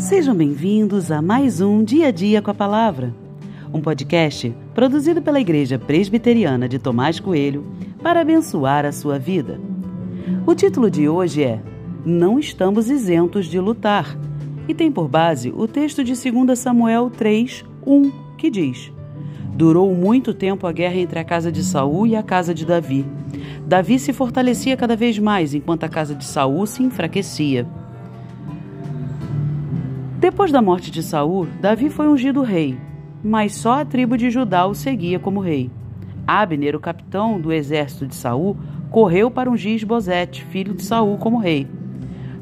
Sejam bem-vindos a mais um Dia a Dia com a Palavra, um podcast produzido pela Igreja Presbiteriana de Tomás Coelho para abençoar a sua vida. O título de hoje é Não estamos isentos de lutar e tem por base o texto de 2 Samuel 3, 1, que diz: Durou muito tempo a guerra entre a casa de Saul e a casa de Davi. Davi se fortalecia cada vez mais, enquanto a casa de Saul se enfraquecia. Depois da morte de Saul, Davi foi ungido rei, mas só a tribo de Judá o seguia como rei. Abner, o capitão do exército de Saul, correu para ungir Esbozete, filho de Saul, como rei.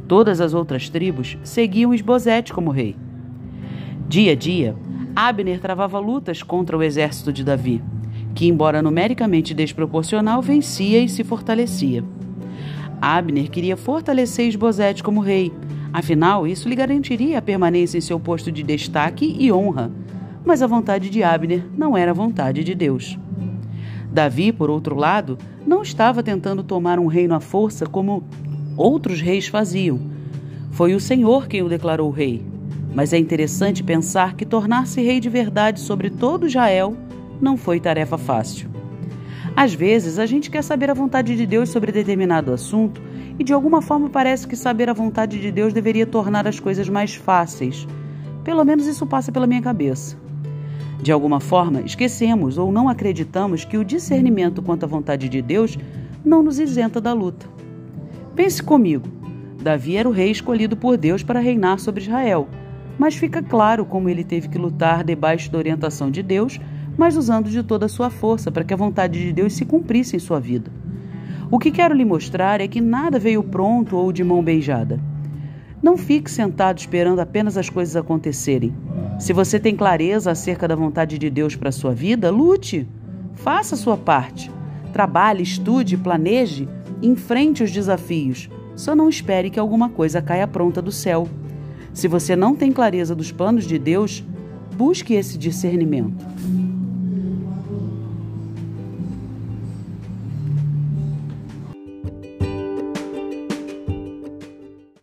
Todas as outras tribos seguiam Esbozete como rei. Dia a dia, Abner travava lutas contra o exército de Davi, que, embora numericamente desproporcional, vencia e se fortalecia. Abner queria fortalecer Esbozete como rei, Afinal, isso lhe garantiria a permanência em seu posto de destaque e honra. Mas a vontade de Abner não era a vontade de Deus. Davi, por outro lado, não estava tentando tomar um reino à força como outros reis faziam. Foi o Senhor quem o declarou rei. Mas é interessante pensar que tornar-se rei de verdade sobre todo Israel não foi tarefa fácil. Às vezes, a gente quer saber a vontade de Deus sobre determinado assunto e de alguma forma parece que saber a vontade de Deus deveria tornar as coisas mais fáceis. Pelo menos isso passa pela minha cabeça. De alguma forma, esquecemos ou não acreditamos que o discernimento quanto à vontade de Deus não nos isenta da luta. Pense comigo: Davi era o rei escolhido por Deus para reinar sobre Israel, mas fica claro como ele teve que lutar debaixo da orientação de Deus, mas usando de toda a sua força para que a vontade de Deus se cumprisse em sua vida. O que quero lhe mostrar é que nada veio pronto ou de mão beijada. Não fique sentado esperando apenas as coisas acontecerem. Se você tem clareza acerca da vontade de Deus para a sua vida, lute. Faça a sua parte. Trabalhe, estude, planeje, enfrente os desafios. Só não espere que alguma coisa caia pronta do céu. Se você não tem clareza dos planos de Deus, busque esse discernimento.